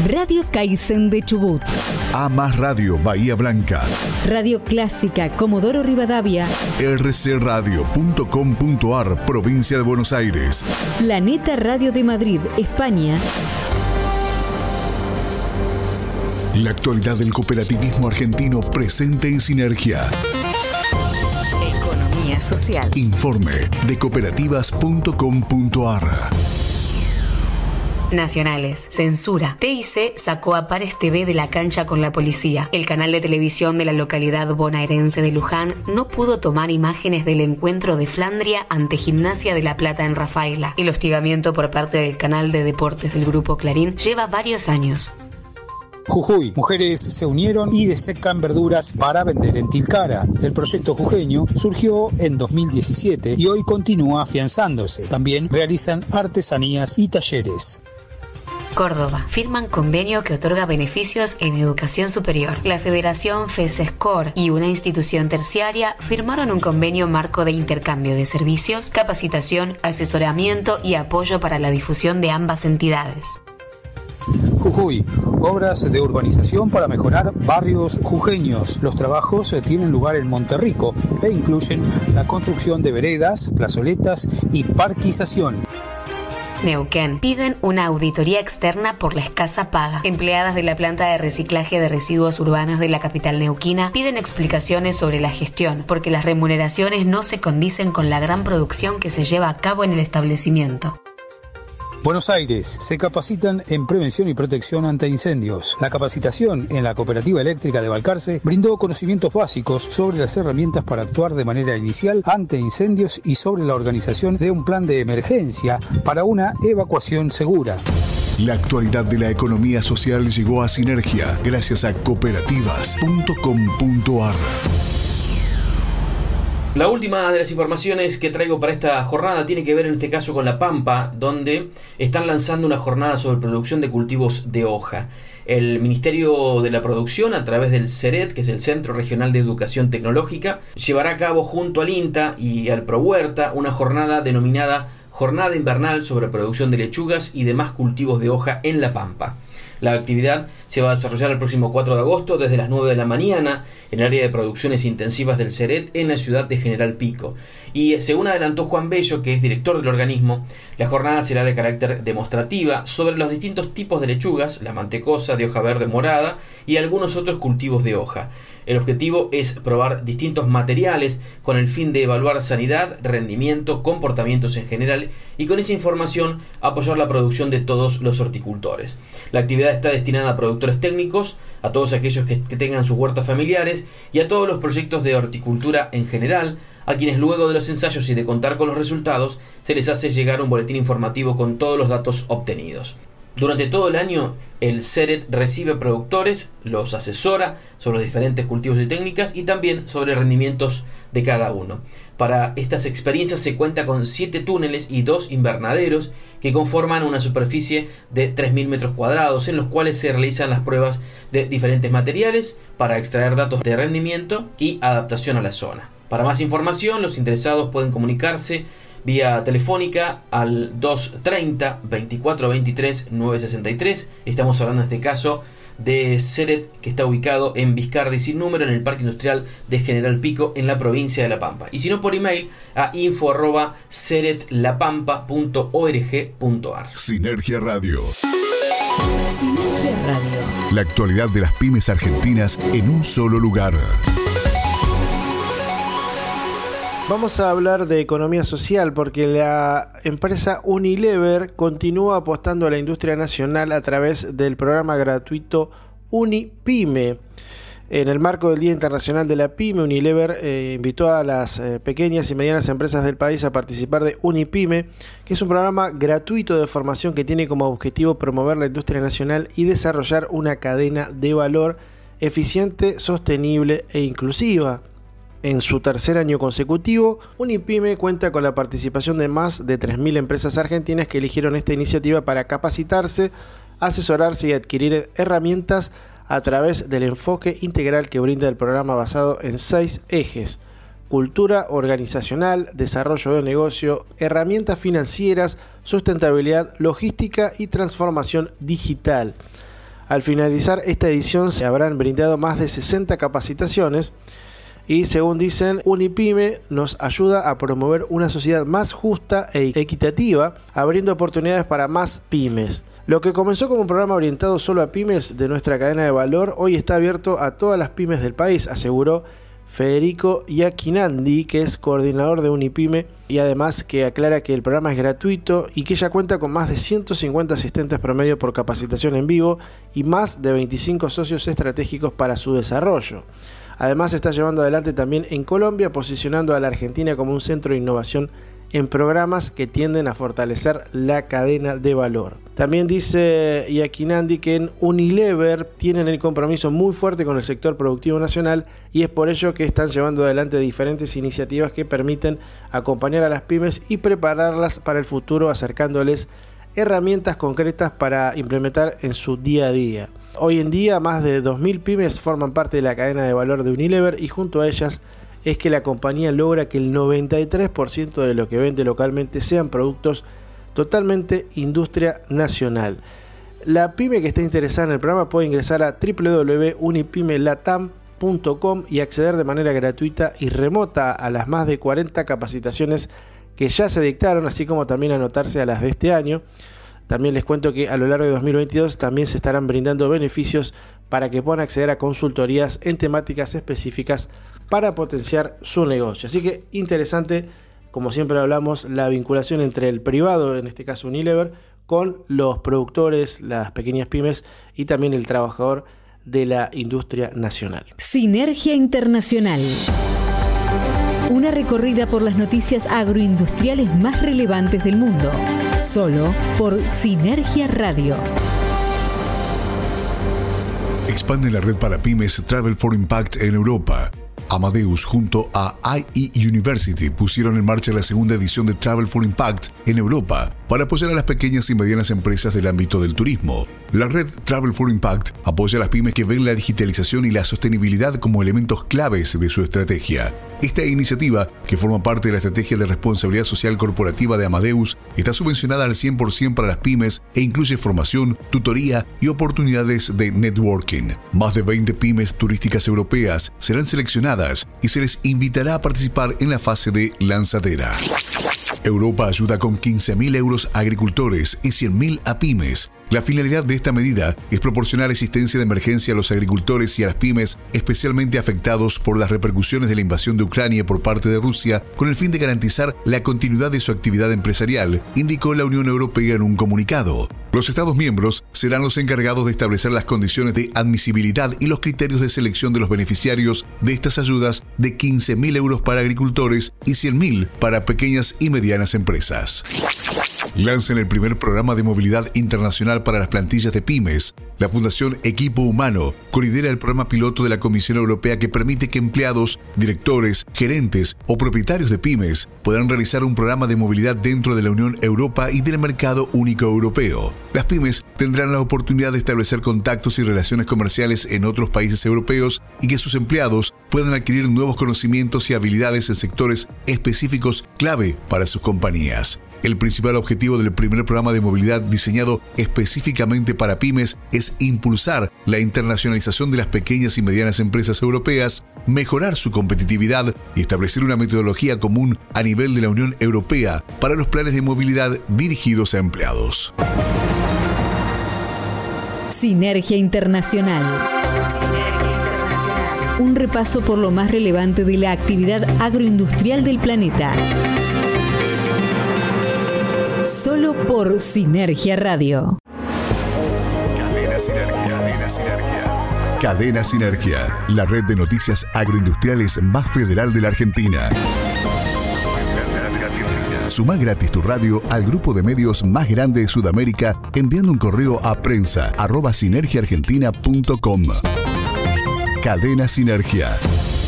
Radio Kaizen de Chubut. A más Radio Bahía Blanca. Radio Clásica Comodoro Rivadavia. rcradio.com.ar, provincia de Buenos Aires. Planeta Radio de Madrid, España. La actualidad del cooperativismo argentino presente en Sinergia. Social. Informe de cooperativas.com.ar. Nacionales. Censura. TIC sacó a Pares TV de la cancha con la policía. El canal de televisión de la localidad bonaerense de Luján no pudo tomar imágenes del encuentro de Flandria ante Gimnasia de La Plata en Rafaela. El hostigamiento por parte del canal de deportes del grupo Clarín lleva varios años. Jujuy. Mujeres se unieron y desecan verduras para vender en Tilcara. El proyecto jujeño surgió en 2017 y hoy continúa afianzándose. También realizan artesanías y talleres. Córdoba firman convenio que otorga beneficios en educación superior. La Federación FESESCOR y una institución terciaria firmaron un convenio marco de intercambio de servicios, capacitación, asesoramiento y apoyo para la difusión de ambas entidades. Jujuy, obras de urbanización para mejorar barrios jujeños. Los trabajos tienen lugar en Monterrico e incluyen la construcción de veredas, plazoletas y parquización. Neuquén piden una auditoría externa por la escasa paga. Empleadas de la planta de reciclaje de residuos urbanos de la capital neuquina piden explicaciones sobre la gestión, porque las remuneraciones no se condicen con la gran producción que se lleva a cabo en el establecimiento. Buenos Aires se capacitan en prevención y protección ante incendios. La capacitación en la Cooperativa Eléctrica de Balcarce brindó conocimientos básicos sobre las herramientas para actuar de manera inicial ante incendios y sobre la organización de un plan de emergencia para una evacuación segura. La actualidad de la economía social llegó a Sinergia gracias a cooperativas.com.ar. La última de las informaciones que traigo para esta jornada tiene que ver en este caso con La Pampa, donde están lanzando una jornada sobre producción de cultivos de hoja. El Ministerio de la Producción, a través del CERET, que es el Centro Regional de Educación Tecnológica, llevará a cabo junto al INTA y al ProHuerta una jornada denominada Jornada Invernal sobre Producción de Lechugas y demás cultivos de hoja en La Pampa. La actividad se va a desarrollar el próximo 4 de agosto desde las 9 de la mañana en el área de producciones intensivas del CERET en la ciudad de General Pico. Y según adelantó Juan Bello, que es director del organismo, la jornada será de carácter demostrativa sobre los distintos tipos de lechugas, la mantecosa de hoja verde morada y algunos otros cultivos de hoja. El objetivo es probar distintos materiales con el fin de evaluar sanidad, rendimiento, comportamientos en general y con esa información apoyar la producción de todos los horticultores. La actividad está destinada a productores técnicos, a todos aquellos que, tengan sus huertas familiares y a todos los proyectos de horticultura en general, a quienes luego de los ensayos y de contar con los resultados se les hace llegar un boletín informativo con todos los datos obtenidos. Durante todo el año, el CERET recibe productores, los asesora sobre los diferentes cultivos y técnicas y también sobre rendimientos de cada uno. Para estas experiencias se cuenta con 7 túneles y 2 invernaderos que conforman una superficie de 3.000 metros cuadrados en los cuales se realizan las pruebas de diferentes materiales para extraer datos de rendimiento y adaptación a la zona. Para más información, los interesados pueden comunicarse vía telefónica al 230 2423 963. Estamos hablando en este caso de Ceret que está ubicado en Vizcardi sin número en el Parque Industrial de General Pico en la provincia de La Pampa. Y si no por email a info arroba Sinergia Radio. Sinergia Radio. La actualidad de las pymes argentinas en un solo lugar. Vamos a hablar de economía social porque la empresa Unilever continúa apostando a la industria nacional a través del programa gratuito UniPyme. En el marco del Día Internacional de la Pyme, Unilever eh, invitó a las eh, pequeñas y medianas empresas del país a participar de UniPyme, que es un programa gratuito de formación que tiene como objetivo promover la industria nacional y desarrollar una cadena de valor eficiente, sostenible e inclusiva. En su tercer año consecutivo, Unipyme cuenta con la participación de más de 3.000 empresas argentinas que eligieron esta iniciativa para capacitarse, asesorarse y adquirir herramientas a través del enfoque integral que brinda el programa basado en seis ejes. Cultura organizacional, desarrollo de negocio, herramientas financieras, sustentabilidad, logística y transformación digital. Al finalizar esta edición se habrán brindado más de 60 capacitaciones y según dicen, Unipyme nos ayuda a promover una sociedad más justa e equitativa, abriendo oportunidades para más pymes. Lo que comenzó como un programa orientado solo a pymes de nuestra cadena de valor, hoy está abierto a todas las pymes del país, aseguró Federico Yakinandi, que es coordinador de Unipyme y además que aclara que el programa es gratuito y que ya cuenta con más de 150 asistentes promedio por capacitación en vivo y más de 25 socios estratégicos para su desarrollo. Además, está llevando adelante también en Colombia, posicionando a la Argentina como un centro de innovación en programas que tienden a fortalecer la cadena de valor. También dice Yakinandi que en Unilever tienen el compromiso muy fuerte con el sector productivo nacional y es por ello que están llevando adelante diferentes iniciativas que permiten acompañar a las pymes y prepararlas para el futuro acercándoles herramientas concretas para implementar en su día a día. Hoy en día más de 2.000 pymes forman parte de la cadena de valor de Unilever y junto a ellas es que la compañía logra que el 93% de lo que vende localmente sean productos totalmente industria nacional. La pyme que esté interesada en el programa puede ingresar a www.unipymelatam.com y acceder de manera gratuita y remota a las más de 40 capacitaciones que ya se dictaron, así como también anotarse a las de este año. También les cuento que a lo largo de 2022 también se estarán brindando beneficios para que puedan acceder a consultorías en temáticas específicas para potenciar su negocio. Así que interesante, como siempre hablamos, la vinculación entre el privado, en este caso Unilever, con los productores, las pequeñas pymes y también el trabajador de la industria nacional. Sinergia Internacional. Una recorrida por las noticias agroindustriales más relevantes del mundo. Solo por Sinergia Radio. Expande la red para pymes Travel for Impact en Europa Amadeus junto a IE University pusieron en marcha la segunda edición de Travel for Impact en Europa para apoyar a las pequeñas y medianas empresas del ámbito del turismo. La red Travel for Impact apoya a las pymes que ven la digitalización y la sostenibilidad como elementos claves de su estrategia. Esta iniciativa, que forma parte de la estrategia de responsabilidad social corporativa de Amadeus, está subvencionada al 100% para las pymes e incluye formación, tutoría y oportunidades de networking. Más de 20 pymes turísticas europeas serán seleccionadas y se les invitará a participar en la fase de lanzadera. Europa ayuda con 15.000 euros a agricultores y 100.000 a pymes la finalidad de esta medida es proporcionar asistencia de emergencia a los agricultores y a las pymes especialmente afectados por las repercusiones de la invasión de Ucrania por parte de Rusia con el fin de garantizar la continuidad de su actividad empresarial, indicó la Unión Europea en un comunicado. Los Estados miembros serán los encargados de establecer las condiciones de admisibilidad y los criterios de selección de los beneficiarios de estas ayudas de 15.000 euros para agricultores y 100.000 para pequeñas y medianas empresas. Lanzan el primer programa de movilidad internacional para las plantillas de pymes. La Fundación Equipo Humano colidera el programa piloto de la Comisión Europea que permite que empleados, directores, gerentes o propietarios de pymes puedan realizar un programa de movilidad dentro de la Unión Europa y del mercado único europeo. Las pymes tendrán la oportunidad de establecer contactos y relaciones comerciales en otros países europeos y que sus empleados puedan adquirir nuevos conocimientos y habilidades en sectores específicos clave para sus compañías. El principal objetivo del primer programa de movilidad diseñado específicamente para pymes es impulsar la internacionalización de las pequeñas y medianas empresas europeas, mejorar su competitividad y establecer una metodología común a nivel de la Unión Europea para los planes de movilidad dirigidos a empleados. Sinergia Internacional. Un repaso por lo más relevante de la actividad agroindustrial del planeta solo por Sinergia Radio. Cadena Sinergia, Cadena Sinergia. Cadena Sinergia, la red de noticias agroindustriales más federal de la Argentina. Suma gratis tu radio al grupo de medios más grande de Sudamérica enviando un correo a prensa arroba sinergiaargentina.com. Cadena Sinergia,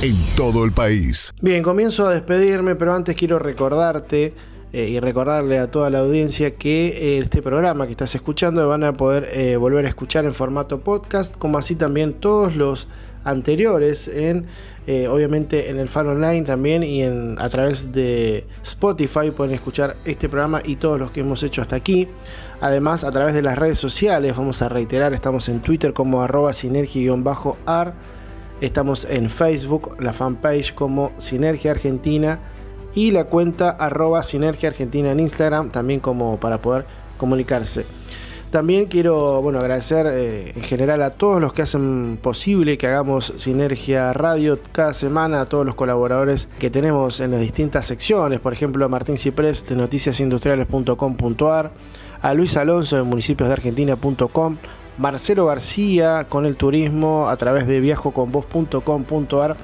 en todo el país. Bien, comienzo a despedirme, pero antes quiero recordarte eh, y recordarle a toda la audiencia que eh, este programa que estás escuchando van a poder eh, volver a escuchar en formato podcast, como así también todos los anteriores en obviamente en el fan online también y en a través de Spotify pueden escuchar este programa y todos los que hemos hecho hasta aquí. Además a través de las redes sociales vamos a reiterar estamos en Twitter como arroba sinergia-ar estamos en Facebook la fanpage como Sinergia Argentina y la cuenta arroba Sinergia Argentina en Instagram, también como para poder comunicarse. También quiero bueno, agradecer eh, en general a todos los que hacen posible que hagamos Sinergia Radio cada semana, a todos los colaboradores que tenemos en las distintas secciones, por ejemplo a Martín Ciprés de noticiasindustriales.com.ar, a Luis Alonso de municipiosdeargentina.com, Marcelo García con el turismo a través de viajoconvoz.com.ar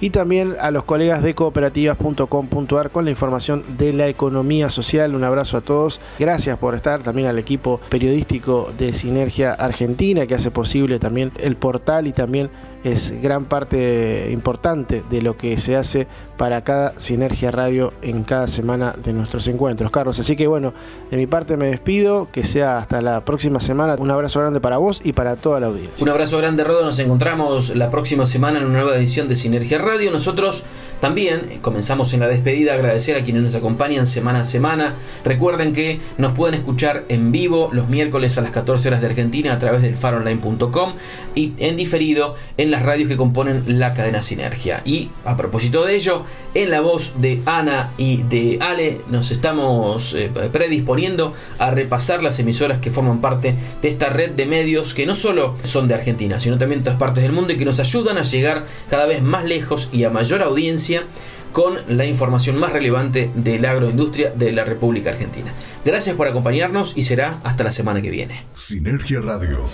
y también a los colegas de cooperativas.com.ar con la información de la economía social. Un abrazo a todos. Gracias por estar también al equipo periodístico de Sinergia Argentina que hace posible también el portal y también es gran parte importante de lo que se hace para cada Sinergia Radio en cada semana de nuestros encuentros, Carlos. Así que bueno, de mi parte me despido, que sea hasta la próxima semana. Un abrazo grande para vos y para toda la audiencia. Un abrazo grande, Rodo. Nos encontramos la próxima semana en una nueva edición de Sinergia Radio. Nosotros también comenzamos en la despedida agradecer a quienes nos acompañan semana a semana. Recuerden que nos pueden escuchar en vivo los miércoles a las 14 horas de Argentina a través del faronline.com y en diferido en las radios que componen la cadena Sinergia. Y a propósito de ello, en la voz de Ana y de Ale nos estamos eh, predisponiendo a repasar las emisoras que forman parte de esta red de medios que no solo son de Argentina, sino también de otras partes del mundo y que nos ayudan a llegar cada vez más lejos y a mayor audiencia con la información más relevante de la agroindustria de la República Argentina. Gracias por acompañarnos y será hasta la semana que viene. Sinergia Radio.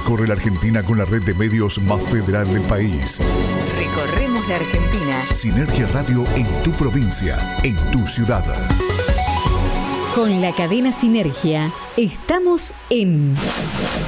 Recorre la Argentina con la red de medios más federal del país. Recorremos la Argentina. Sinergia Radio en tu provincia, en tu ciudad. Con la cadena Sinergia estamos en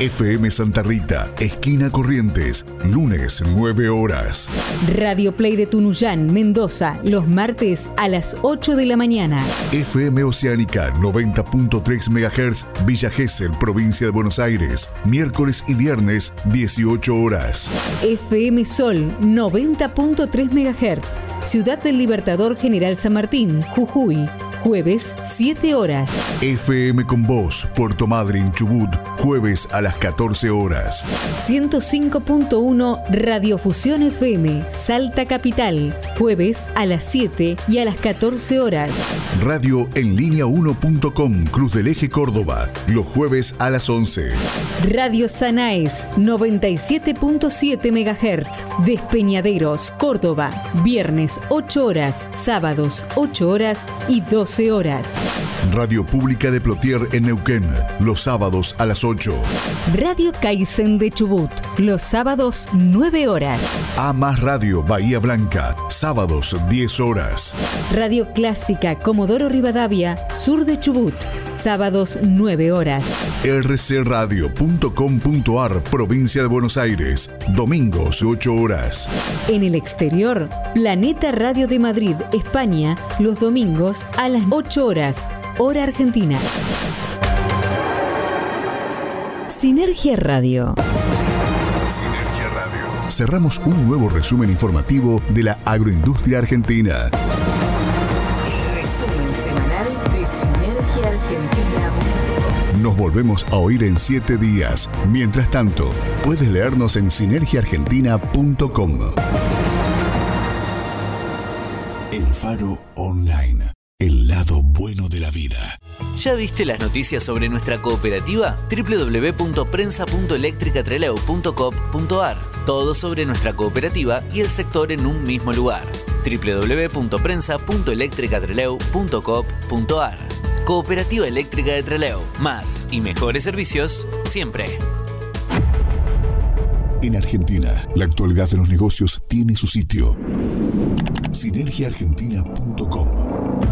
FM Santa Rita, esquina Corrientes, lunes 9 horas. Radio Play de Tunuyán, Mendoza, los martes a las 8 de la mañana. FM Oceánica 90.3 MHz, Villa Gesell, provincia de Buenos Aires, miércoles y viernes 18 horas. FM Sol 90.3 MHz, Ciudad del Libertador General San Martín, Jujuy jueves 7 horas. FM con Voz, Puerto Madryn, Chubut, jueves a las 14 horas. 105.1 Radiofusión FM, Salta Capital, jueves a las 7 y a las 14 horas. Radio en línea 1.com, Cruz del Eje Córdoba, los jueves a las 11. Radio Sanaes, 97.7 MHz, Despeñaderos, Córdoba, viernes 8 horas, sábados 8 horas y 12 horas. Radio Pública de Plotier en Neuquén, los sábados a las 8. Radio Kaizen de Chubut, los sábados 9 horas. A más Radio Bahía Blanca, sábados 10 horas. Radio Clásica Comodoro Rivadavia, sur de Chubut, sábados 9 horas. rcradio.com.ar, provincia de Buenos Aires, domingos 8 horas. En el exterior, Planeta Radio de Madrid, España, los domingos a las 8 horas, hora argentina. Sinergia Radio. Sinergia Radio. Cerramos un nuevo resumen informativo de la agroindustria argentina. Resumen semanal de Sinergia Argentina. Nos volvemos a oír en 7 días. Mientras tanto, puedes leernos en sinergiaargentina.com. El Faro Online. El lado bueno de la vida. ¿Ya viste las noticias sobre nuestra cooperativa? www.prensa.electricatreleu.com.ar Todo sobre nuestra cooperativa y el sector en un mismo lugar. www.prensa.electricatreleu.com.ar Cooperativa Eléctrica de Treleu. Más y mejores servicios siempre. En Argentina, la actualidad de los negocios tiene su sitio. Sinergiaargentina.com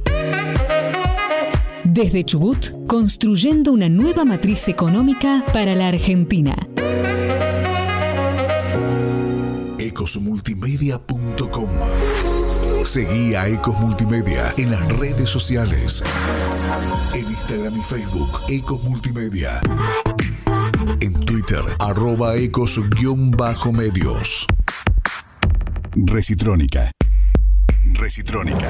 Desde Chubut, construyendo una nueva matriz económica para la Argentina. ecosmultimedia.com Seguí a Ecos Multimedia en las redes sociales. En Instagram y Facebook, Ecos Multimedia. En Twitter, arroba ecos-medios. Recitrónica. Recitrónica.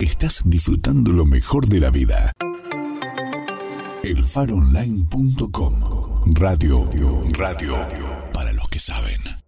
Estás disfrutando lo mejor de la vida. Elfaronline.com Radio, radio para los que saben.